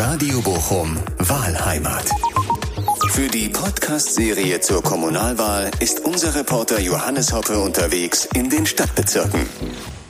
Radio Bochum Wahlheimat. Für die Podcast-Serie zur Kommunalwahl ist unser Reporter Johannes Hoppe unterwegs in den Stadtbezirken.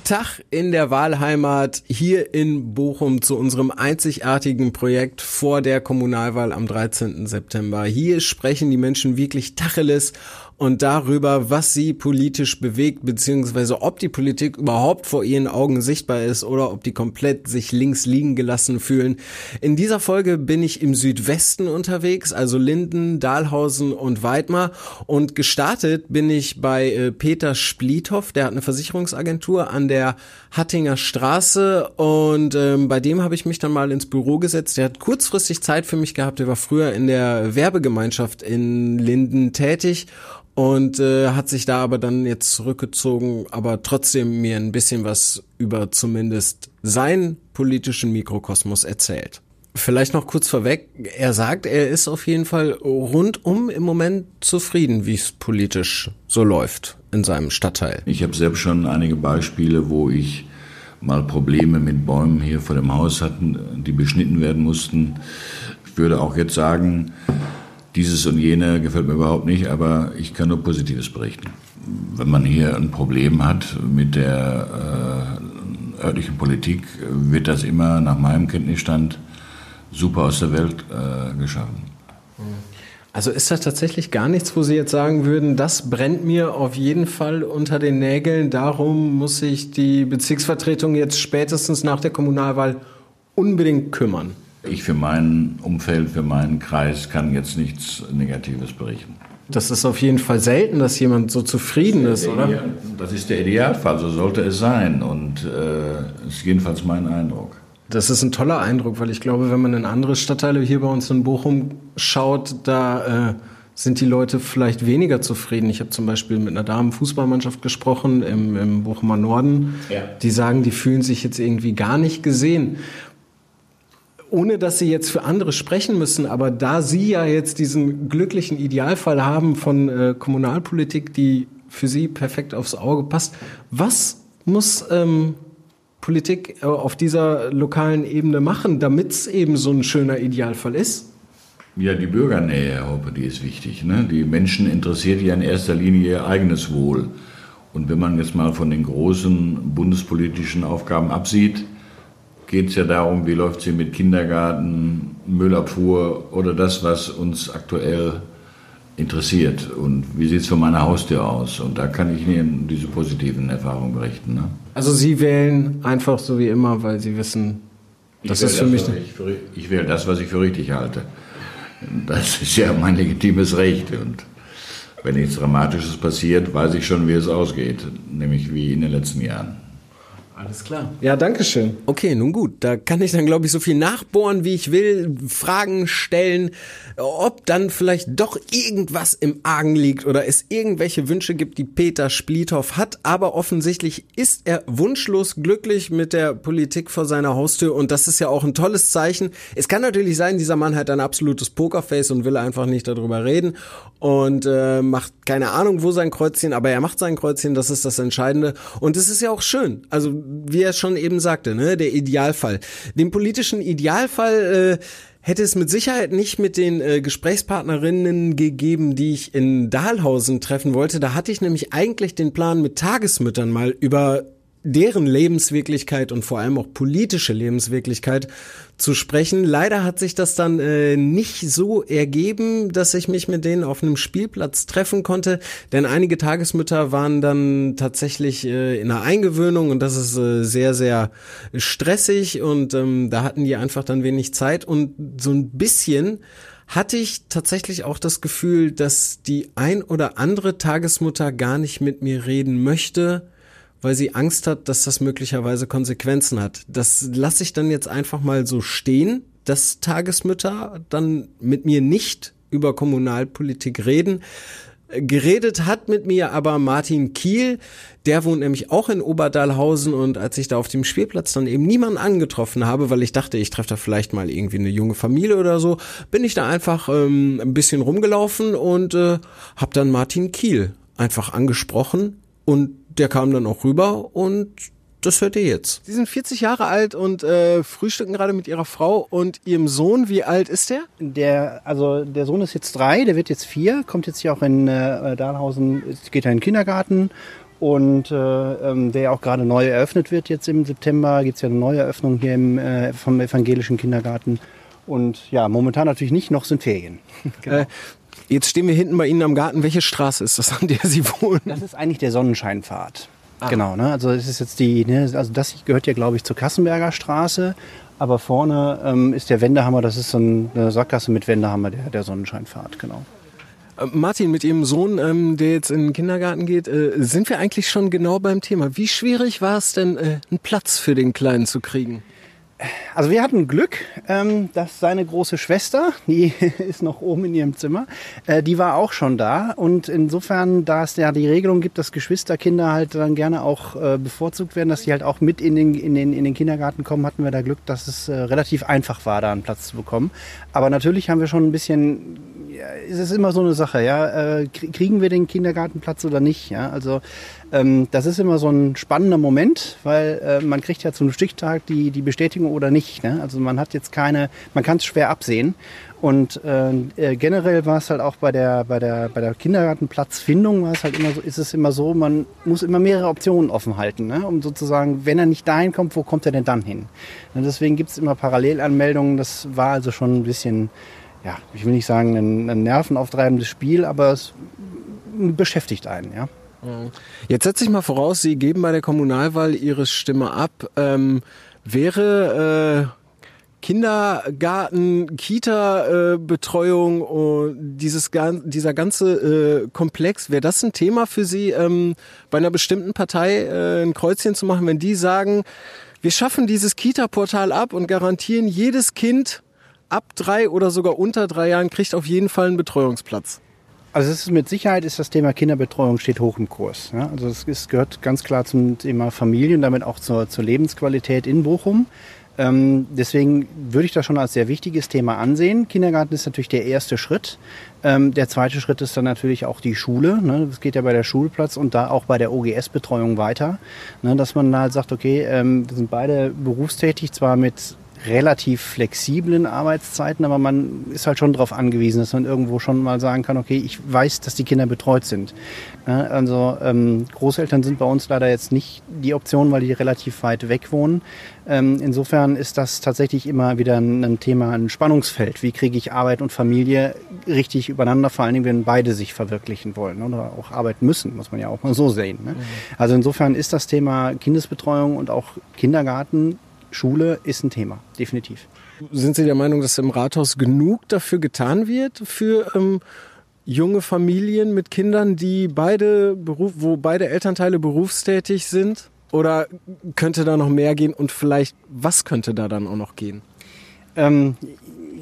Tag in der Wahlheimat hier in Bochum zu unserem einzigartigen Projekt vor der Kommunalwahl am 13. September. Hier sprechen die Menschen wirklich Tacheles und darüber, was sie politisch bewegt, beziehungsweise ob die Politik überhaupt vor ihren Augen sichtbar ist oder ob die komplett sich links liegen gelassen fühlen. In dieser Folge bin ich im Südwesten unterwegs, also Linden, Dahlhausen und Weidmar und gestartet bin ich bei äh, Peter Spliethoff, der hat eine Versicherungsagentur an der Hattinger Straße und ähm, bei dem habe ich mich dann mal ins Büro gesetzt. Der hat kurzfristig Zeit für mich gehabt, der war früher in der Werbegemeinschaft in Linden tätig und äh, hat sich da aber dann jetzt zurückgezogen, aber trotzdem mir ein bisschen was über zumindest seinen politischen Mikrokosmos erzählt. Vielleicht noch kurz vorweg, er sagt, er ist auf jeden Fall rundum im Moment zufrieden, wie es politisch so läuft in seinem Stadtteil. Ich habe selbst schon einige Beispiele, wo ich mal Probleme mit Bäumen hier vor dem Haus hatten, die beschnitten werden mussten. Ich würde auch jetzt sagen, dieses und jene gefällt mir überhaupt nicht, aber ich kann nur Positives berichten. Wenn man hier ein Problem hat mit der äh, örtlichen Politik, wird das immer nach meinem Kenntnisstand super aus der Welt äh, geschaffen. Also ist das tatsächlich gar nichts, wo Sie jetzt sagen würden, das brennt mir auf jeden Fall unter den Nägeln, darum muss sich die Bezirksvertretung jetzt spätestens nach der Kommunalwahl unbedingt kümmern? Ich für mein Umfeld, für meinen Kreis kann jetzt nichts Negatives berichten. Das ist auf jeden Fall selten, dass jemand so zufrieden ist, ist oder? Das ist der Idealfall, so sollte es sein. Und äh, ist jedenfalls mein Eindruck. Das ist ein toller Eindruck, weil ich glaube, wenn man in andere Stadtteile hier bei uns in Bochum schaut, da äh, sind die Leute vielleicht weniger zufrieden. Ich habe zum Beispiel mit einer Damenfußballmannschaft gesprochen im, im Bochumer Norden. Ja. Die sagen, die fühlen sich jetzt irgendwie gar nicht gesehen ohne dass Sie jetzt für andere sprechen müssen, aber da Sie ja jetzt diesen glücklichen Idealfall haben von äh, Kommunalpolitik, die für Sie perfekt aufs Auge passt, was muss ähm, Politik äh, auf dieser lokalen Ebene machen, damit es eben so ein schöner Idealfall ist? Ja, die Bürgernähe, Herr Hoppe, die ist wichtig. Ne? Die Menschen interessiert ja in erster Linie ihr eigenes Wohl. Und wenn man jetzt mal von den großen bundespolitischen Aufgaben absieht, geht es ja darum, wie läuft sie mit Kindergarten, Müllabfuhr oder das, was uns aktuell interessiert. Und wie sieht es von meiner Haustür aus? Und da kann ich Ihnen diese positiven Erfahrungen berichten. Ne? Also Sie wählen einfach so wie immer, weil Sie wissen, das ist für das, mich... Ich, für, ich wähle das, was ich für richtig halte. Das ist ja mein legitimes Recht. Und wenn nichts Dramatisches passiert, weiß ich schon, wie es ausgeht. Nämlich wie in den letzten Jahren. Alles klar. Ja, danke schön. Okay, nun gut. Da kann ich dann, glaube ich, so viel nachbohren, wie ich will, Fragen stellen, ob dann vielleicht doch irgendwas im Argen liegt oder es irgendwelche Wünsche gibt, die Peter Spliethoff hat. Aber offensichtlich ist er wunschlos glücklich mit der Politik vor seiner Haustür und das ist ja auch ein tolles Zeichen. Es kann natürlich sein, dieser Mann hat ein absolutes Pokerface und will einfach nicht darüber reden und äh, macht keine Ahnung, wo sein Kreuzchen, aber er macht sein Kreuzchen, das ist das Entscheidende. Und es ist ja auch schön. Also wie er schon eben sagte, ne, der Idealfall. Den politischen Idealfall äh, hätte es mit Sicherheit nicht mit den äh, Gesprächspartnerinnen gegeben, die ich in Dahlhausen treffen wollte. Da hatte ich nämlich eigentlich den Plan, mit Tagesmüttern mal über deren Lebenswirklichkeit und vor allem auch politische Lebenswirklichkeit zu sprechen. Leider hat sich das dann äh, nicht so ergeben, dass ich mich mit denen auf einem Spielplatz treffen konnte, denn einige Tagesmütter waren dann tatsächlich äh, in einer Eingewöhnung und das ist äh, sehr, sehr stressig und ähm, da hatten die einfach dann wenig Zeit. Und so ein bisschen hatte ich tatsächlich auch das Gefühl, dass die ein oder andere Tagesmutter gar nicht mit mir reden möchte, weil sie Angst hat, dass das möglicherweise Konsequenzen hat. Das lasse ich dann jetzt einfach mal so stehen, dass Tagesmütter dann mit mir nicht über Kommunalpolitik reden. Geredet hat mit mir aber Martin Kiel, der wohnt nämlich auch in Oberdahlhausen und als ich da auf dem Spielplatz dann eben niemanden angetroffen habe, weil ich dachte, ich treffe da vielleicht mal irgendwie eine junge Familie oder so, bin ich da einfach ähm, ein bisschen rumgelaufen und äh, habe dann Martin Kiel einfach angesprochen und der kam dann auch rüber und Das hört ihr jetzt. Sie sind 40 Jahre alt und äh, frühstücken gerade mit ihrer Frau und ihrem Sohn. Wie alt ist der? Der, also der Sohn ist jetzt drei, der wird jetzt vier, kommt jetzt hier auch in äh, Dahlhausen, geht er in den Kindergarten und äh, ähm, der auch gerade neu eröffnet wird jetzt im September. Gibt es ja eine neue Eröffnung hier im, äh, vom evangelischen Kindergarten. Und ja, momentan natürlich nicht, noch sind Ferien. genau. Äh, jetzt stehen wir hinten bei Ihnen am Garten. Welche Straße ist das, an der Sie wohnen? Das ist eigentlich der Sonnenscheinpfad. Ah. Genau, ne? Also es ist jetzt die, ne? also das gehört ja, glaube ich, zur Kassenberger Straße. Aber vorne ähm, ist der Wendehammer, das ist so eine Sackgasse mit Wendehammer, der, der Sonnenscheinpfad, genau. Äh, Martin, mit Ihrem Sohn, ähm, der jetzt in den Kindergarten geht, äh, sind wir eigentlich schon genau beim Thema. Wie schwierig war es denn, äh, einen Platz für den Kleinen zu kriegen? Also wir hatten Glück, ähm, dass seine große Schwester, die ist noch oben in ihrem Zimmer, äh, die war auch schon da. Und insofern, da es ja die Regelung gibt, dass Geschwisterkinder halt dann gerne auch äh, bevorzugt werden, dass sie halt auch mit in den, in, den, in den Kindergarten kommen, hatten wir da Glück, dass es äh, relativ einfach war, da einen Platz zu bekommen. Aber natürlich haben wir schon ein bisschen es ist immer so eine Sache, ja. Äh, kriegen wir den Kindergartenplatz oder nicht? Ja, also ähm, das ist immer so ein spannender Moment, weil äh, man kriegt ja zum Stichtag die, die Bestätigung oder nicht. Ne? Also man hat jetzt keine, man kann es schwer absehen. Und äh, äh, generell war es halt auch bei der, bei der, bei der Kindergartenplatzfindung war es halt immer so, ist es immer so, man muss immer mehrere Optionen offen halten, ne? um sozusagen, wenn er nicht dahin kommt, wo kommt er denn dann hin? Und deswegen gibt es immer Parallelanmeldungen. Das war also schon ein bisschen ja, ich will nicht sagen, ein, ein nervenauftreibendes Spiel, aber es beschäftigt einen, ja. Jetzt setze ich mal voraus, Sie geben bei der Kommunalwahl Ihre Stimme ab. Ähm, wäre äh, Kindergarten, Kita-Betreuung, äh, dieses, dieser ganze äh, Komplex, wäre das ein Thema für Sie, ähm, bei einer bestimmten Partei äh, ein Kreuzchen zu machen, wenn die sagen, wir schaffen dieses Kita-Portal ab und garantieren jedes Kind ab drei oder sogar unter drei Jahren kriegt auf jeden Fall einen Betreuungsplatz. Also es ist mit Sicherheit ist das Thema Kinderbetreuung steht hoch im Kurs. Ja? Also es ist, gehört ganz klar zum Thema Familie und damit auch zur, zur Lebensqualität in Bochum. Ähm, deswegen würde ich das schon als sehr wichtiges Thema ansehen. Kindergarten ist natürlich der erste Schritt. Ähm, der zweite Schritt ist dann natürlich auch die Schule. Ne? Das geht ja bei der Schulplatz und da auch bei der OGS-Betreuung weiter. Ne? Dass man halt sagt, okay, ähm, wir sind beide berufstätig, zwar mit relativ flexiblen Arbeitszeiten, aber man ist halt schon darauf angewiesen, dass man irgendwo schon mal sagen kann, okay, ich weiß, dass die Kinder betreut sind. Also ähm, Großeltern sind bei uns leider jetzt nicht die Option, weil die relativ weit weg wohnen. Ähm, insofern ist das tatsächlich immer wieder ein, Thema, ein Spannungsfeld. Wie kriege ich Arbeit und Familie richtig übereinander, vor allen Dingen, wenn beide sich verwirklichen wollen oder auch arbeiten müssen, muss man ja auch mal so sehen. Ne? Mhm. Also insofern ist das Thema Kindesbetreuung und auch Kindergarten Schule ist ein Thema, definitiv. Sind Sie der Meinung, dass im Rathaus genug dafür getan wird für ähm, junge Familien mit Kindern, die beide Beruf, wo beide Elternteile berufstätig sind? Oder könnte da noch mehr gehen und vielleicht was könnte da dann auch noch gehen? Ähm,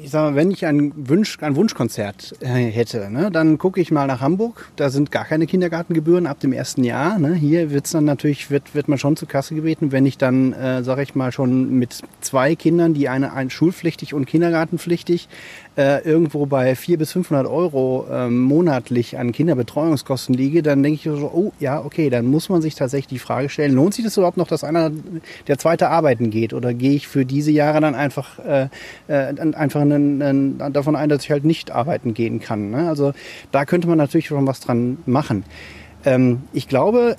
ich sag mal, wenn ich ein, Wunsch, ein Wunschkonzert äh, hätte, ne, dann gucke ich mal nach Hamburg. Da sind gar keine Kindergartengebühren ab dem ersten Jahr. Ne. Hier wird's dann natürlich, wird, wird man schon zur Kasse gebeten. Wenn ich dann, äh, sage ich mal, schon mit zwei Kindern, die eine, ein schulpflichtig und kindergartenpflichtig, äh, irgendwo bei 400 bis 500 Euro äh, monatlich an Kinderbetreuungskosten liege, dann denke ich so, oh ja, okay, dann muss man sich tatsächlich die Frage stellen, lohnt sich das überhaupt noch, dass einer der zweite arbeiten geht oder gehe ich für diese Jahre dann einfach, äh, äh, einfach einen, einen, davon ein, dass ich halt nicht arbeiten gehen kann. Ne? Also da könnte man natürlich schon was dran machen. Ähm, ich glaube,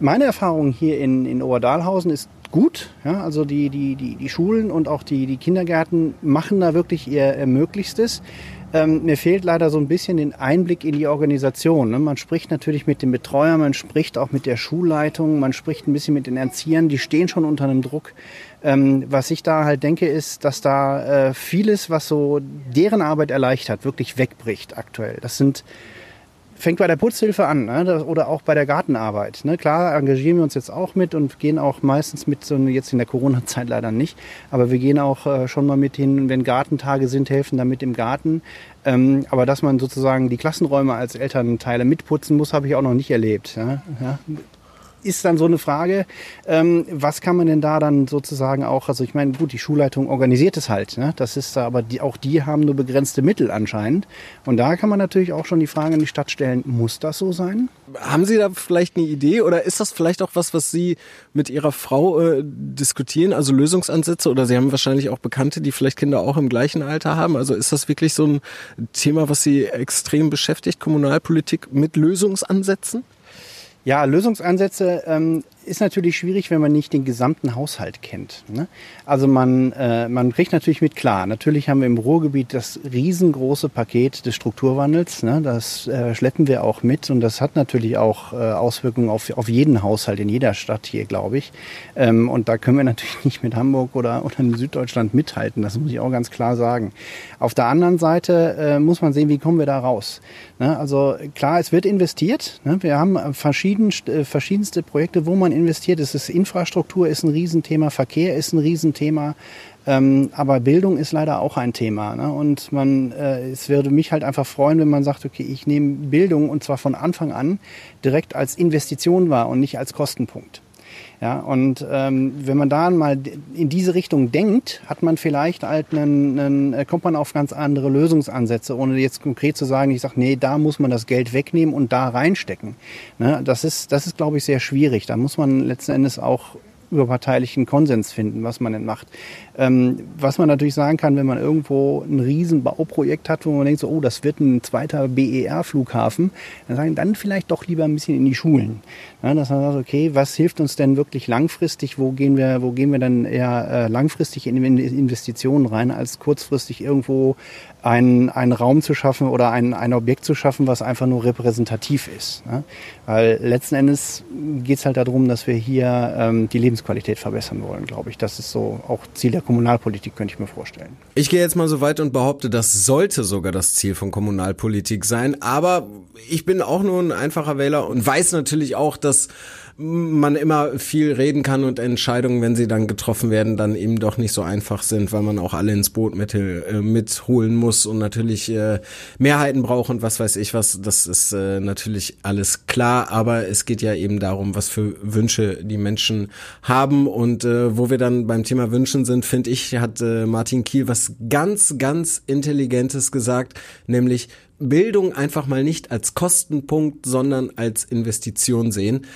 meine Erfahrung hier in, in Oberdahlhausen ist gut. Ja, also die, die, die, die Schulen und auch die, die Kindergärten machen da wirklich ihr Möglichstes. Ähm, mir fehlt leider so ein bisschen den Einblick in die Organisation. Ne? Man spricht natürlich mit dem Betreuer, man spricht auch mit der Schulleitung, man spricht ein bisschen mit den Erziehern, die stehen schon unter einem Druck. Ähm, was ich da halt denke, ist, dass da äh, vieles, was so deren Arbeit erleichtert, wirklich wegbricht aktuell. Das sind fängt bei der Putzhilfe an ne? oder auch bei der Gartenarbeit. Ne? Klar engagieren wir uns jetzt auch mit und gehen auch meistens mit, so jetzt in der Corona-Zeit leider nicht, aber wir gehen auch äh, schon mal mit hin, wenn Gartentage sind, helfen damit im Garten. Ähm, aber dass man sozusagen die Klassenräume als Elternteile mitputzen muss, habe ich auch noch nicht erlebt. Ja? Ja? Ist dann so eine Frage, ähm, was kann man denn da dann sozusagen auch, also ich meine, gut, die Schulleitung organisiert es halt, ne? das ist da, aber die, auch die haben nur begrenzte Mittel anscheinend. Und da kann man natürlich auch schon die Frage in die Stadt stellen, muss das so sein? Haben Sie da vielleicht eine Idee oder ist das vielleicht auch was, was Sie mit Ihrer Frau äh, diskutieren, also Lösungsansätze oder Sie haben wahrscheinlich auch Bekannte, die vielleicht Kinder auch im gleichen Alter haben, also ist das wirklich so ein Thema, was Sie extrem beschäftigt, Kommunalpolitik mit Lösungsansätzen? Ja, Lösungsansätze ähm, ist natürlich schwierig, wenn man nicht den gesamten Haushalt kennt. Ne? Also man, äh, man kriegt natürlich mit klar. Natürlich haben wir im Ruhrgebiet das riesengroße Paket des Strukturwandels. Ne? Das äh, schleppen wir auch mit und das hat natürlich auch äh, Auswirkungen auf, auf jeden Haushalt in jeder Stadt hier, glaube ich. Ähm, und da können wir natürlich nicht mit Hamburg oder, oder in Süddeutschland mithalten. Das muss ich auch ganz klar sagen. Auf der anderen Seite äh, muss man sehen, wie kommen wir da raus. Ne? Also klar, es wird investiert. Ne? Wir haben verschiedenste, äh, verschiedenste Projekte, wo man investiert. Es ist Infrastruktur ist ein Riesenthema, Verkehr ist ein Riesenthema. Ähm, aber Bildung ist leider auch ein Thema. Ne? Und man, äh, es würde mich halt einfach freuen, wenn man sagt, okay, ich nehme Bildung und zwar von Anfang an direkt als Investition wahr und nicht als Kostenpunkt. Ja, und ähm, wenn man da mal in diese Richtung denkt, hat man vielleicht halt einen, einen, äh, kommt man auf ganz andere Lösungsansätze, ohne jetzt konkret zu sagen, ich sage, nee, da muss man das Geld wegnehmen und da reinstecken. Ne, das ist, das ist, glaube ich, sehr schwierig. Da muss man letzten Endes auch überparteilichen Konsens finden, was man denn macht. Ähm, was man natürlich sagen kann, wenn man irgendwo ein riesen Bauprojekt hat, wo man denkt, so, oh, das wird ein zweiter BER-Flughafen, dann sagen dann vielleicht doch lieber ein bisschen in die Schulen. Ja, dass man sagt, okay, was hilft uns denn wirklich langfristig? Wo gehen wir, wo gehen wir dann eher äh, langfristig in Investitionen rein, als kurzfristig irgendwo einen, einen Raum zu schaffen oder ein, ein Objekt zu schaffen, was einfach nur repräsentativ ist. Ne? Weil letzten Endes geht es halt darum, dass wir hier ähm, die Lebensqualität verbessern wollen, glaube ich. Das ist so auch Ziel der Kommunalpolitik, könnte ich mir vorstellen. Ich gehe jetzt mal so weit und behaupte, das sollte sogar das Ziel von Kommunalpolitik sein. Aber ich bin auch nur ein einfacher Wähler und weiß natürlich auch, dass man immer viel reden kann und Entscheidungen, wenn sie dann getroffen werden, dann eben doch nicht so einfach sind, weil man auch alle ins Boot mit, äh, mitholen muss und natürlich äh, Mehrheiten braucht und was weiß ich was. Das ist äh, natürlich alles klar, aber es geht ja eben darum, was für Wünsche die Menschen haben und äh, wo wir dann beim Thema Wünschen sind, finde ich, hat äh, Martin Kiel was ganz, ganz Intelligentes gesagt, nämlich Bildung einfach mal nicht als Kostenpunkt, sondern als Investition sehen.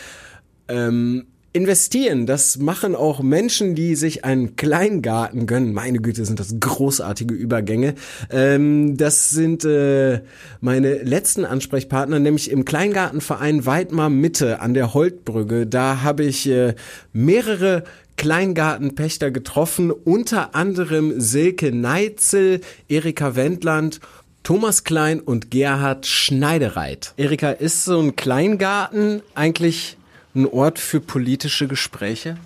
Ähm, investieren, das machen auch Menschen, die sich einen Kleingarten gönnen. Meine Güte, sind das großartige Übergänge. Ähm, das sind äh, meine letzten Ansprechpartner, nämlich im Kleingartenverein Weidmar Mitte an der Holtbrücke. Da habe ich äh, mehrere Kleingartenpächter getroffen, unter anderem Silke Neitzel, Erika Wendland Thomas Klein und Gerhard Schneidereit. Erika, ist so ein Kleingarten eigentlich ein Ort für politische Gespräche?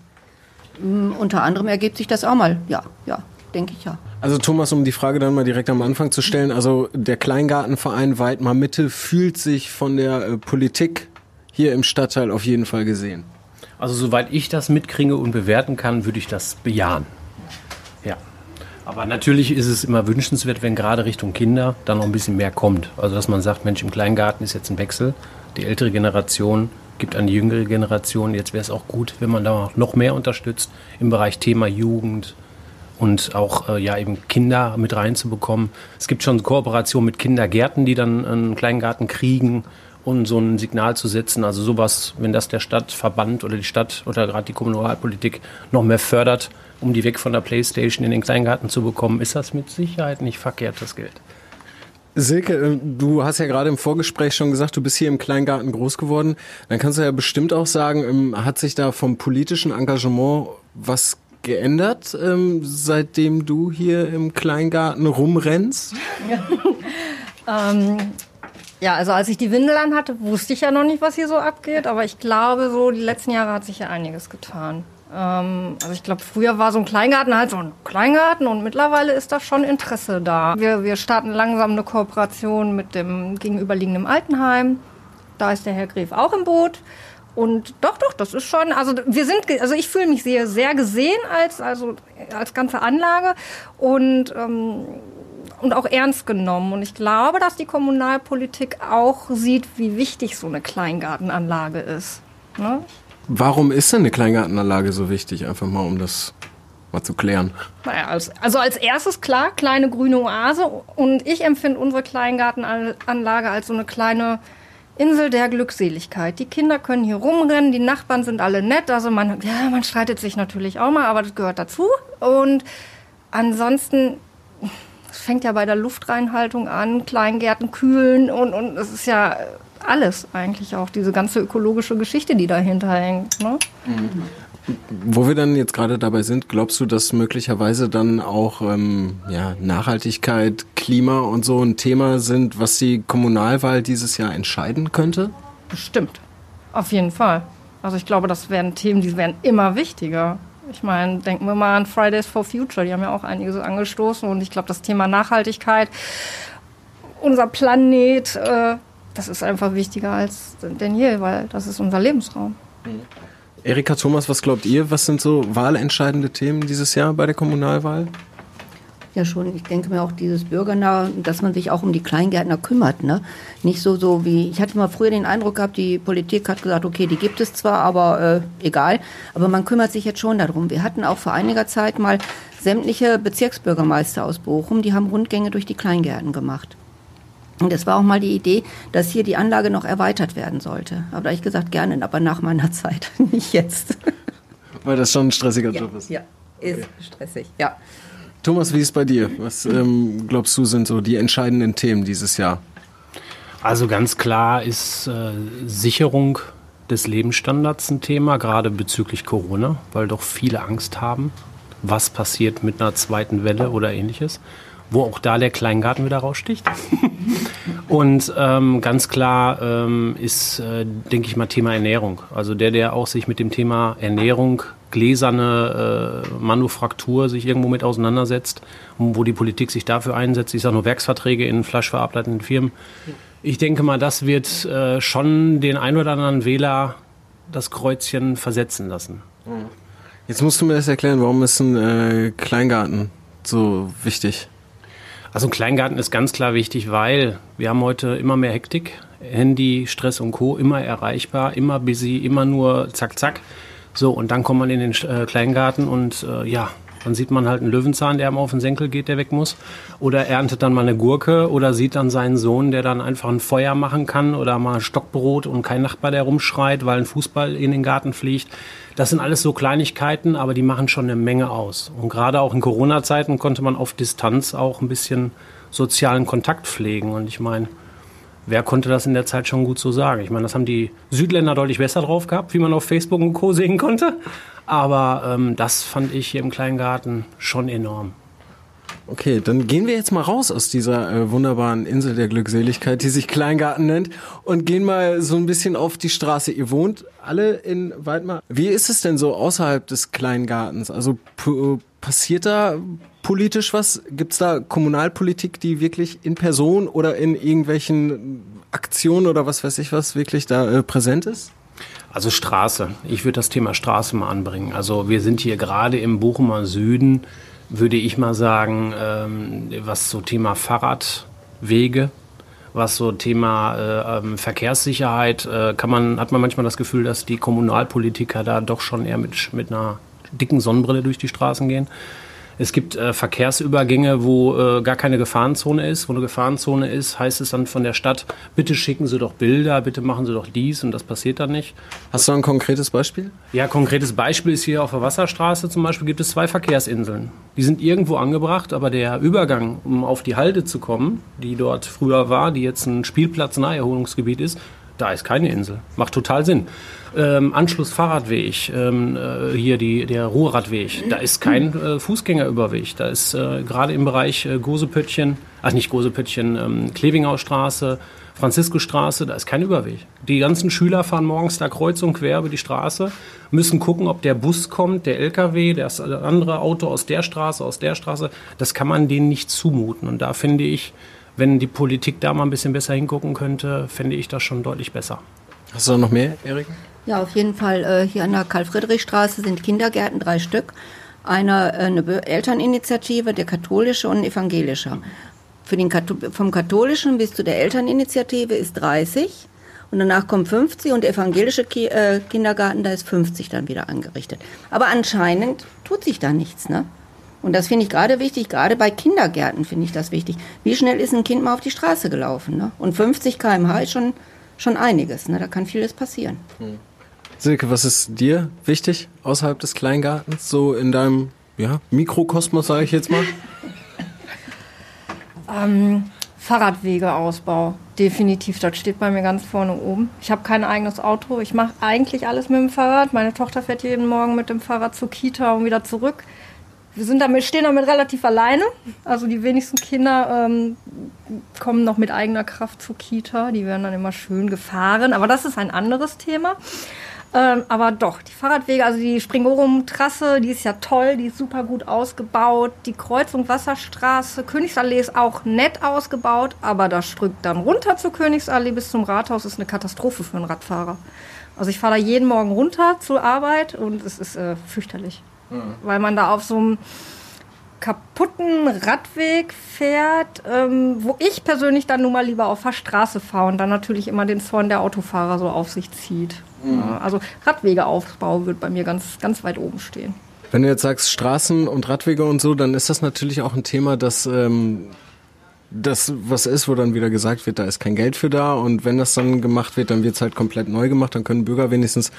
Mm, unter anderem ergibt sich das auch mal, ja, ja, denke ich ja. Also Thomas, um die Frage dann mal direkt am Anfang zu stellen, also der Kleingartenverein Weidmar Mitte fühlt sich von der äh, Politik hier im Stadtteil auf jeden Fall gesehen. Also soweit ich das mitkriege und bewerten kann, würde ich das bejahen. Ja. Aber natürlich ist es immer wünschenswert, wenn gerade Richtung Kinder dann noch ein bisschen mehr kommt. Also dass man sagt, Mensch, im Kleingarten ist jetzt ein Wechsel. Die ältere Generation gibt an die jüngere Generation. Jetzt wäre es auch gut, wenn man da noch mehr unterstützt im Bereich Thema Jugend und auch äh, ja eben Kinder mit reinzubekommen. Es gibt schon Kooperationen mit Kindergärten, die dann einen Kleingarten kriegen und so ein Signal zu setzen. Also sowas, wenn das der Stadtverband oder die Stadt oder gerade die Kommunalpolitik noch mehr fördert, um die weg von der Playstation in den Kleingarten zu bekommen, ist das mit Sicherheit nicht verkehrt, das Geld. Silke, äh, du hast ja gerade im Vorgespräch schon gesagt, du bist hier im Kleingarten groß geworden. Dann kannst du ja bestimmt auch sagen, ähm, hat sich da vom politischen Engagement was geändert, ähm, seitdem du hier im Kleingarten rumrennst? ähm, ja, also als ich die Windel an hatte, wusste ich ja noch nicht, was hier so abgeht, aber ich glaube, so die letzten Jahre hat sich ja einiges getan. Ähm, also ich glaube, früher war so ein Kleingarten halt so ein Kleingarten und mittlerweile ist da schon Interesse da. Wir, wir starten langsam eine Kooperation mit dem gegenüberliegenden Altenheim. Da ist der Herr Gref auch im Boot. Und doch, doch, das ist schon, also wir sind, also ich fühle mich sehr, sehr gesehen als, also als ganze Anlage und, ähm, und auch ernst genommen. Und ich glaube, dass die Kommunalpolitik auch sieht, wie wichtig so eine Kleingartenanlage ist. Ne? Warum ist denn eine Kleingartenanlage so wichtig? Einfach mal, um das mal zu klären. Naja, als, also als erstes klar, kleine grüne Oase. Und ich empfinde unsere Kleingartenanlage als so eine kleine Insel der Glückseligkeit. Die Kinder können hier rumrennen, die Nachbarn sind alle nett. Also man, ja, man streitet sich natürlich auch mal, aber das gehört dazu. Und ansonsten es fängt ja bei der Luftreinhaltung an, Kleingärten kühlen und, und es ist ja alles eigentlich auch, diese ganze ökologische Geschichte, die dahinter hängt. Ne? Mhm. Wo wir dann jetzt gerade dabei sind, glaubst du, dass möglicherweise dann auch ähm, ja, Nachhaltigkeit, Klima und so ein Thema sind, was die Kommunalwahl dieses Jahr entscheiden könnte? Bestimmt, auf jeden Fall. Also ich glaube, das werden Themen, die werden immer wichtiger. Ich meine, denken wir mal an Fridays for Future, die haben ja auch einiges angestoßen und ich glaube, das Thema Nachhaltigkeit, unser Planet, äh, das ist einfach wichtiger als denn je, weil das ist unser Lebensraum. Erika Thomas, was glaubt ihr? Was sind so wahlentscheidende Themen dieses Jahr bei der Kommunalwahl? Ja, schon. Ich denke mir auch dieses Bürgernah, dass man sich auch um die Kleingärtner kümmert. Ne? Nicht so, so wie, ich hatte mal früher den Eindruck gehabt, die Politik hat gesagt, okay, die gibt es zwar, aber äh, egal. Aber man kümmert sich jetzt schon darum. Wir hatten auch vor einiger Zeit mal sämtliche Bezirksbürgermeister aus Bochum, die haben Rundgänge durch die Kleingärten gemacht. Und es war auch mal die Idee, dass hier die Anlage noch erweitert werden sollte. Aber da habe ich gesagt, gerne, aber nach meiner Zeit, nicht jetzt. Weil das schon ein stressiger ja, Job ist. Ja, ist okay. stressig, ja. Thomas, wie ist es bei dir? Was ähm, glaubst du sind so die entscheidenden Themen dieses Jahr? Also ganz klar ist äh, Sicherung des Lebensstandards ein Thema, gerade bezüglich Corona, weil doch viele Angst haben, was passiert mit einer zweiten Welle oder ähnliches wo auch da der Kleingarten wieder raussticht. und ähm, ganz klar ähm, ist, äh, denke ich mal, Thema Ernährung. Also der, der auch sich mit dem Thema Ernährung, gläserne äh, Manufaktur sich irgendwo mit auseinandersetzt, wo die Politik sich dafür einsetzt. Ich sage nur Werksverträge in fleischverarbeitenden Firmen. Ich denke mal, das wird äh, schon den ein oder anderen Wähler das Kreuzchen versetzen lassen. Jetzt musst du mir das erklären, warum ist ein äh, Kleingarten so wichtig? Also ein Kleingarten ist ganz klar wichtig, weil wir haben heute immer mehr Hektik. Handy, Stress und Co. immer erreichbar, immer busy, immer nur zack, zack. So, und dann kommt man in den äh, Kleingarten und äh, ja, dann sieht man halt einen Löwenzahn, der ihm auf den Senkel geht, der weg muss. Oder erntet dann mal eine Gurke oder sieht dann seinen Sohn, der dann einfach ein Feuer machen kann oder mal Stockbrot und kein Nachbar, der rumschreit, weil ein Fußball in den Garten fliegt. Das sind alles so Kleinigkeiten, aber die machen schon eine Menge aus. Und gerade auch in Corona-Zeiten konnte man auf Distanz auch ein bisschen sozialen Kontakt pflegen. Und ich meine, wer konnte das in der Zeit schon gut so sagen? Ich meine, das haben die Südländer deutlich besser drauf gehabt, wie man auf Facebook und Co. sehen konnte. Aber ähm, das fand ich hier im Kleingarten schon enorm. Okay, dann gehen wir jetzt mal raus aus dieser äh, wunderbaren Insel der Glückseligkeit, die sich Kleingarten nennt, und gehen mal so ein bisschen auf die Straße. Ihr wohnt alle in Weidmar. Wie ist es denn so außerhalb des Kleingartens? Also passiert da politisch was? Gibt es da Kommunalpolitik, die wirklich in Person oder in irgendwelchen Aktionen oder was weiß ich was wirklich da äh, präsent ist? Also Straße. Ich würde das Thema Straße mal anbringen. Also wir sind hier gerade im Bochumer Süden würde ich mal sagen, ähm, was so Thema Fahrradwege, was so Thema äh, ähm, Verkehrssicherheit, äh, kann man, hat man manchmal das Gefühl, dass die Kommunalpolitiker da doch schon eher mit, mit einer dicken Sonnenbrille durch die Straßen gehen. Es gibt äh, Verkehrsübergänge, wo äh, gar keine Gefahrenzone ist. Wo eine Gefahrenzone ist, heißt es dann von der Stadt, bitte schicken Sie doch Bilder, bitte machen Sie doch dies und das passiert dann nicht. Hast du ein konkretes Beispiel? Ja, konkretes Beispiel ist hier auf der Wasserstraße zum Beispiel gibt es zwei Verkehrsinseln. Die sind irgendwo angebracht, aber der Übergang, um auf die Halde zu kommen, die dort früher war, die jetzt ein Spielplatz Naherholungsgebiet ist, da ist keine Insel. Macht total Sinn. Ähm, Anschluss Fahrradweg, ähm, äh, hier die, der Ruhrradweg, da ist kein äh, Fußgängerüberweg. Da ist äh, gerade im Bereich äh, Gosepöttchen, ach nicht Gosepöttchen, ähm, Klevingaustraße, Franziskusstraße, da ist kein Überweg. Die ganzen Schüler fahren morgens da kreuz und quer über die Straße, müssen gucken, ob der Bus kommt, der LKW, das andere Auto aus der Straße, aus der Straße. Das kann man denen nicht zumuten. Und da finde ich, wenn die Politik da mal ein bisschen besser hingucken könnte, fände ich das schon deutlich besser. Hast du noch mehr, Erik? Ja, auf jeden Fall. Äh, hier an der Karl-Friedrich-Straße sind Kindergärten, drei Stück. Eine, äh, eine Elterninitiative, der katholische und ein evangelischer. Für den, vom katholischen bis zu der Elterninitiative ist 30 und danach kommt 50 und der evangelische Ki äh, Kindergarten, da ist 50 dann wieder angerichtet. Aber anscheinend tut sich da nichts, ne? Und das finde ich gerade wichtig, gerade bei Kindergärten finde ich das wichtig. Wie schnell ist ein Kind mal auf die Straße gelaufen? Ne? Und 50 km/h ist schon, schon einiges, ne? da kann vieles passieren. Hm. Silke, was ist dir wichtig außerhalb des Kleingartens, so in deinem ja, Mikrokosmos, sage ich jetzt mal? ähm, Fahrradwegeausbau, definitiv. Das steht bei mir ganz vorne oben. Ich habe kein eigenes Auto. Ich mache eigentlich alles mit dem Fahrrad. Meine Tochter fährt jeden Morgen mit dem Fahrrad zur Kita und wieder zurück. Wir sind damit, stehen damit relativ alleine. Also die wenigsten Kinder ähm, kommen noch mit eigener Kraft zur Kita. Die werden dann immer schön gefahren. Aber das ist ein anderes Thema. Ähm, aber doch, die Fahrradwege, also die Springorum-Trasse, die ist ja toll, die ist super gut ausgebaut. Die Kreuzung Wasserstraße, Königsallee ist auch nett ausgebaut, aber das drückt dann runter zur Königsallee bis zum Rathaus, ist eine Katastrophe für einen Radfahrer. Also ich fahre da jeden Morgen runter zur Arbeit und es ist äh, fürchterlich, mhm. weil man da auf so einem kaputten Radweg fährt, ähm, wo ich persönlich dann nun mal lieber auf der Straße fahre und dann natürlich immer den Zorn der Autofahrer so auf sich zieht. Mhm. Also Radwegeaufbau wird bei mir ganz, ganz weit oben stehen. Wenn du jetzt sagst Straßen und Radwege und so, dann ist das natürlich auch ein Thema, das ähm, das was ist, wo dann wieder gesagt wird, da ist kein Geld für da und wenn das dann gemacht wird, dann wird es halt komplett neu gemacht, dann können Bürger wenigstens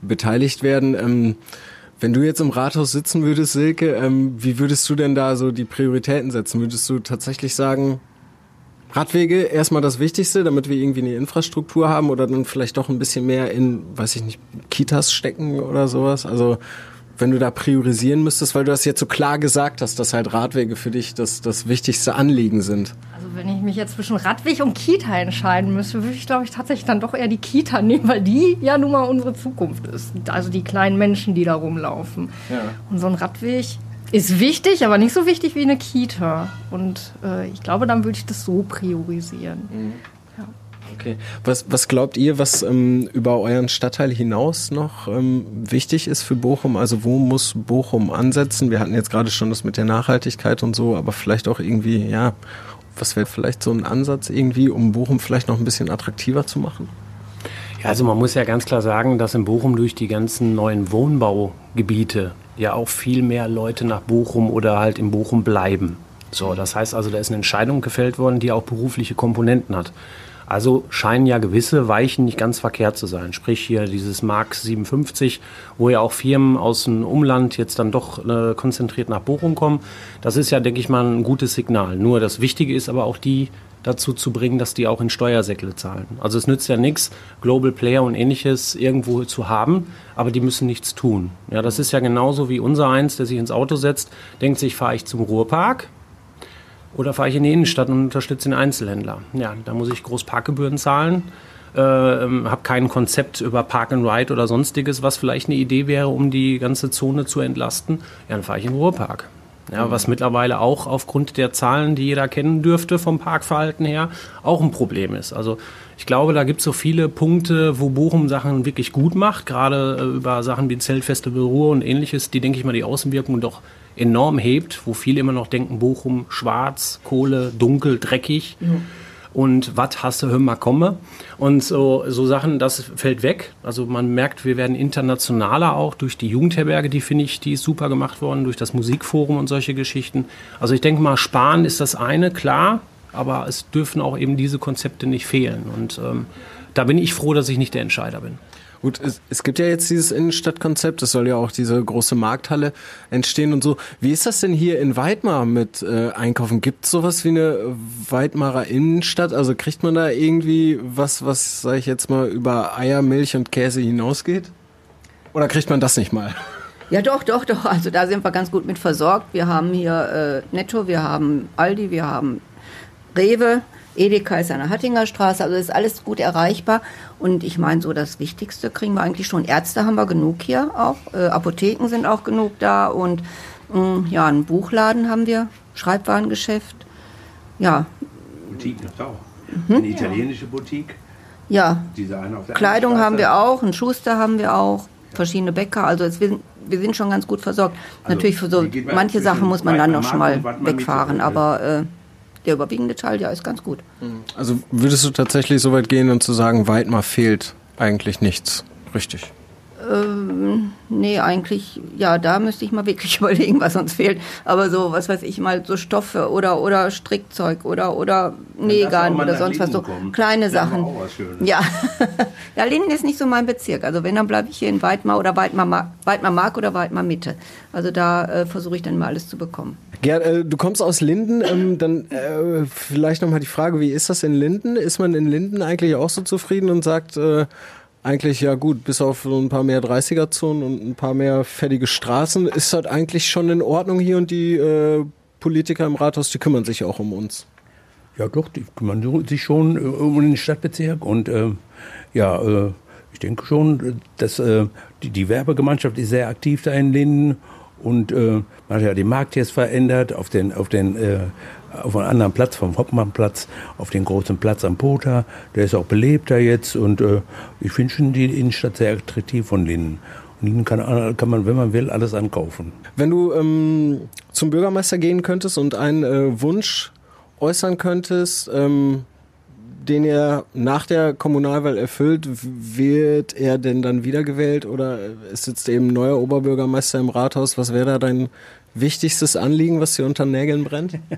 beteiligt werden. Ähm, wenn du jetzt im Rathaus sitzen würdest, Silke, ähm, wie würdest du denn da so die Prioritäten setzen? Würdest du tatsächlich sagen, Radwege erstmal das Wichtigste, damit wir irgendwie eine Infrastruktur haben oder dann vielleicht doch ein bisschen mehr in, weiß ich nicht, Kitas stecken oder sowas? Also wenn du da priorisieren müsstest, weil du das jetzt so klar gesagt hast, dass halt Radwege für dich das, das wichtigste Anliegen sind. Also wenn ich mich jetzt zwischen Radweg und Kita entscheiden müsste, würde ich glaube ich tatsächlich dann doch eher die Kita nehmen, weil die ja nun mal unsere Zukunft ist. Also die kleinen Menschen, die da rumlaufen. Ja. Und so ein Radweg ist wichtig, aber nicht so wichtig wie eine Kita. Und äh, ich glaube, dann würde ich das so priorisieren. Mhm. Okay. Was, was glaubt ihr, was ähm, über euren Stadtteil hinaus noch ähm, wichtig ist für Bochum? Also wo muss Bochum ansetzen? Wir hatten jetzt gerade schon das mit der Nachhaltigkeit und so, aber vielleicht auch irgendwie, ja, was wäre vielleicht so ein Ansatz irgendwie, um Bochum vielleicht noch ein bisschen attraktiver zu machen? Ja, also man muss ja ganz klar sagen, dass in Bochum durch die ganzen neuen Wohnbaugebiete ja auch viel mehr Leute nach Bochum oder halt in Bochum bleiben. So, das heißt also, da ist eine Entscheidung gefällt worden, die auch berufliche Komponenten hat. Also scheinen ja gewisse Weichen nicht ganz verkehrt zu sein. Sprich hier dieses Mark 57, wo ja auch Firmen aus dem Umland jetzt dann doch äh, konzentriert nach Bochum kommen. Das ist ja, denke ich mal, ein gutes Signal. Nur das Wichtige ist aber auch die dazu zu bringen, dass die auch in Steuersäckle zahlen. Also es nützt ja nichts, Global Player und ähnliches irgendwo zu haben, aber die müssen nichts tun. Ja, das ist ja genauso wie unser eins, der sich ins Auto setzt, denkt sich, fahre ich zum Ruhrpark, oder fahre ich in die Innenstadt und unterstütze den Einzelhändler? Ja, da muss ich groß Parkgebühren zahlen. Äh, habe kein Konzept über Park and Ride oder sonstiges, was vielleicht eine Idee wäre, um die ganze Zone zu entlasten. Ja, dann fahre ich in den Ruhrpark. Ja, was mittlerweile auch aufgrund der Zahlen, die jeder kennen dürfte vom Parkverhalten her, auch ein Problem ist. Also ich glaube, da gibt es so viele Punkte, wo Bochum Sachen wirklich gut macht, gerade äh, über Sachen wie Zeltfeste Ruhr und ähnliches, die, denke ich mal, die Außenwirkung doch enorm hebt, wo viele immer noch denken, Bochum schwarz, Kohle, dunkel, dreckig. Ja. Und was hast du, hör mal, komme. Und so, so Sachen, das fällt weg. Also man merkt, wir werden internationaler auch durch die Jugendherberge, die finde ich, die ist super gemacht worden, durch das Musikforum und solche Geschichten. Also ich denke mal, sparen ist das eine, klar, aber es dürfen auch eben diese Konzepte nicht fehlen. Und ähm, da bin ich froh, dass ich nicht der Entscheider bin. Gut, es, es gibt ja jetzt dieses Innenstadtkonzept, es soll ja auch diese große Markthalle entstehen und so. Wie ist das denn hier in Weidmar mit äh, Einkaufen? Gibt es sowas wie eine Weidmarer Innenstadt? Also kriegt man da irgendwie was, was, sage ich jetzt mal, über Eier, Milch und Käse hinausgeht? Oder kriegt man das nicht mal? Ja, doch, doch, doch. Also da sind wir ganz gut mit versorgt. Wir haben hier äh, Netto, wir haben Aldi, wir haben Rewe. Edeka ist an der Hattinger Straße, also ist alles gut erreichbar. Und ich meine, so das Wichtigste kriegen wir eigentlich schon. Ärzte haben wir genug hier auch, äh, Apotheken sind auch genug da und mh, mm, ja, einen Buchladen haben wir, Schreibwarengeschäft. Ja. Boutique gibt es auch. Mhm. Eine italienische Boutique. Ja. Kleidung haben wir auch, einen Schuster haben wir auch, verschiedene Bäcker. Also es, wir, wir sind schon ganz gut versorgt. Also, Natürlich für so manche Sachen muss man dann noch schon mal wegfahren, aber äh, der überwiegende Teil, ja, ist ganz gut. Also würdest du tatsächlich so weit gehen und zu sagen, Weidmar fehlt eigentlich nichts, richtig? Ähm, nee, eigentlich, ja, da müsste ich mal wirklich überlegen, was uns fehlt. Aber so, was weiß ich mal, so Stoffe oder, oder Strickzeug oder, oder Nähgarn oder sonst was, so kommen. kleine Sachen. Ja. ja, Linden ist nicht so mein Bezirk. Also wenn, dann bleibe ich hier in Weidmar oder Weidmar, Weidmar Mark oder Weidmar Mitte. Also da äh, versuche ich dann mal alles zu bekommen. Gerd, äh, du kommst aus Linden, ähm, dann äh, vielleicht nochmal die Frage, wie ist das in Linden? Ist man in Linden eigentlich auch so zufrieden und sagt, äh, eigentlich ja gut, bis auf so ein paar mehr 30er-Zonen und ein paar mehr fertige Straßen, ist das eigentlich schon in Ordnung hier und die äh, Politiker im Rathaus, die kümmern sich auch um uns. Ja doch, die kümmern sich schon äh, um den Stadtbezirk und äh, ja, äh, ich denke schon, dass äh, die, die Werbegemeinschaft ist sehr aktiv da in Linden und äh, man hat ja den Markt jetzt verändert auf den, auf den auf einem anderen Platz, vom Hoppmannplatz, auf den großen Platz am Pota. Der ist auch belebter jetzt und äh, ich finde schon die Innenstadt sehr attraktiv von Linden. Und Linden kann, kann man, wenn man will, alles ankaufen. Wenn du ähm, zum Bürgermeister gehen könntest und einen äh, Wunsch äußern könntest, ähm, den er nach der Kommunalwahl erfüllt, wird er denn dann wiedergewählt oder ist jetzt eben neuer Oberbürgermeister im Rathaus? Was wäre da dein wichtigstes Anliegen, was dir unter Nägeln brennt?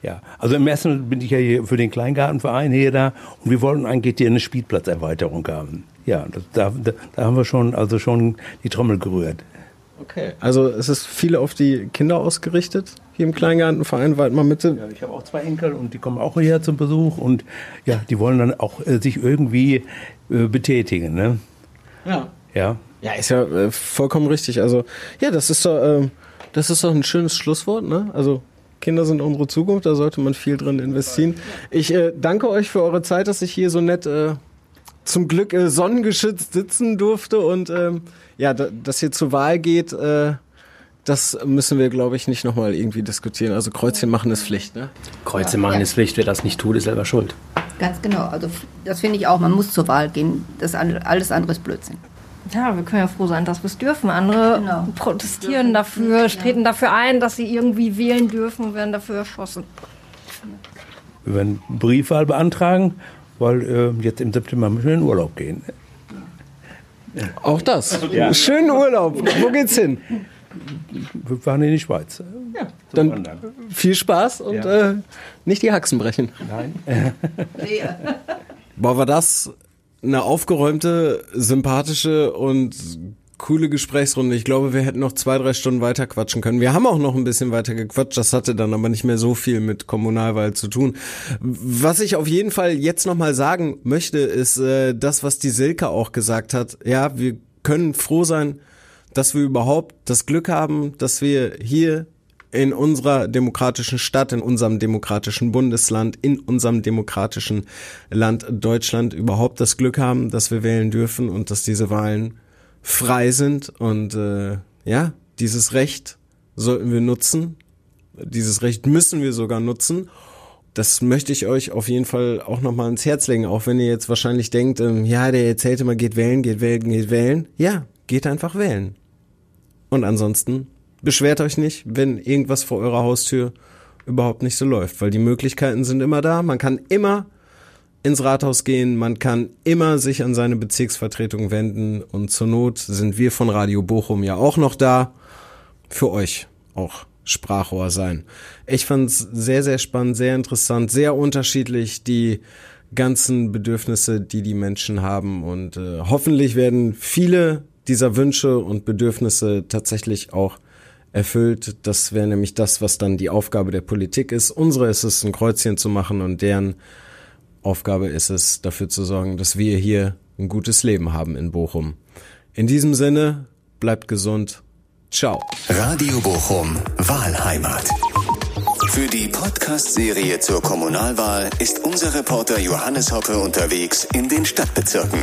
Ja, also im ersten bin ich ja hier für den Kleingartenverein hier da und wir wollten eigentlich hier eine Spielplatzerweiterung haben. Ja, das, da, da, da haben wir schon, also schon die Trommel gerührt. Okay, also es ist viel auf die Kinder ausgerichtet hier im Kleingartenverein Waldmar Mitte. Ja, ich habe auch zwei Enkel und die kommen auch hierher zum Besuch und ja, die wollen dann auch äh, sich irgendwie äh, betätigen, ne? Ja. Ja. Ja, ist ja äh, vollkommen richtig. Also ja, das ist doch, ähm, das ist doch ein schönes Schlusswort, ne? Also Kinder sind unsere Zukunft, da sollte man viel drin investieren. Ich äh, danke euch für eure Zeit, dass ich hier so nett äh, zum Glück äh, sonnengeschützt sitzen durfte und ähm, ja, dass hier zur Wahl geht, äh, das müssen wir, glaube ich, nicht nochmal irgendwie diskutieren. Also Kreuzchen machen ist Pflicht, ne? Kreuzchen machen ja. ist Pflicht, wer das nicht tut, ist selber schuld. Ganz genau, also das finde ich auch, man muss zur Wahl gehen. Das alles andere ist Blödsinn. Ja, wir können ja froh sein, dass wir es dürfen. Andere genau. protestieren dafür, ja. treten dafür ein, dass sie irgendwie wählen dürfen und werden dafür erschossen. Wir werden Briefwahl beantragen, weil äh, jetzt im September müssen wir in den Urlaub gehen. Auch das. Ja. Schönen Urlaub. Wo geht's hin? Wir fahren in die Schweiz. Ja, dann Wandern. viel Spaß und ja. äh, nicht die Haxen brechen. Nein. Boah, war das eine aufgeräumte, sympathische und coole Gesprächsrunde. Ich glaube, wir hätten noch zwei, drei Stunden weiter quatschen können. Wir haben auch noch ein bisschen weiter gequatscht. Das hatte dann aber nicht mehr so viel mit Kommunalwahl zu tun. Was ich auf jeden Fall jetzt nochmal sagen möchte, ist äh, das, was die Silke auch gesagt hat. Ja, wir können froh sein, dass wir überhaupt das Glück haben, dass wir hier in unserer demokratischen Stadt, in unserem demokratischen Bundesland, in unserem demokratischen Land Deutschland überhaupt das Glück haben, dass wir wählen dürfen und dass diese Wahlen frei sind. Und äh, ja, dieses Recht sollten wir nutzen. Dieses Recht müssen wir sogar nutzen. Das möchte ich euch auf jeden Fall auch nochmal ins Herz legen, auch wenn ihr jetzt wahrscheinlich denkt, ähm, ja, der erzählt immer, geht wählen, geht wählen, geht wählen. Ja, geht einfach wählen. Und ansonsten beschwert euch nicht, wenn irgendwas vor eurer Haustür überhaupt nicht so läuft, weil die Möglichkeiten sind immer da. Man kann immer ins Rathaus gehen, man kann immer sich an seine Bezirksvertretung wenden und zur Not sind wir von Radio Bochum ja auch noch da, für euch auch Sprachrohr sein. Ich fand es sehr, sehr spannend, sehr interessant, sehr unterschiedlich, die ganzen Bedürfnisse, die die Menschen haben und äh, hoffentlich werden viele dieser Wünsche und Bedürfnisse tatsächlich auch erfüllt. Das wäre nämlich das, was dann die Aufgabe der Politik ist. Unsere ist es, ein Kreuzchen zu machen und deren Aufgabe ist es, dafür zu sorgen, dass wir hier ein gutes Leben haben in Bochum. In diesem Sinne, bleibt gesund. Ciao. Radio Bochum, Wahlheimat. Für die Podcast-Serie zur Kommunalwahl ist unser Reporter Johannes Hoppe unterwegs in den Stadtbezirken.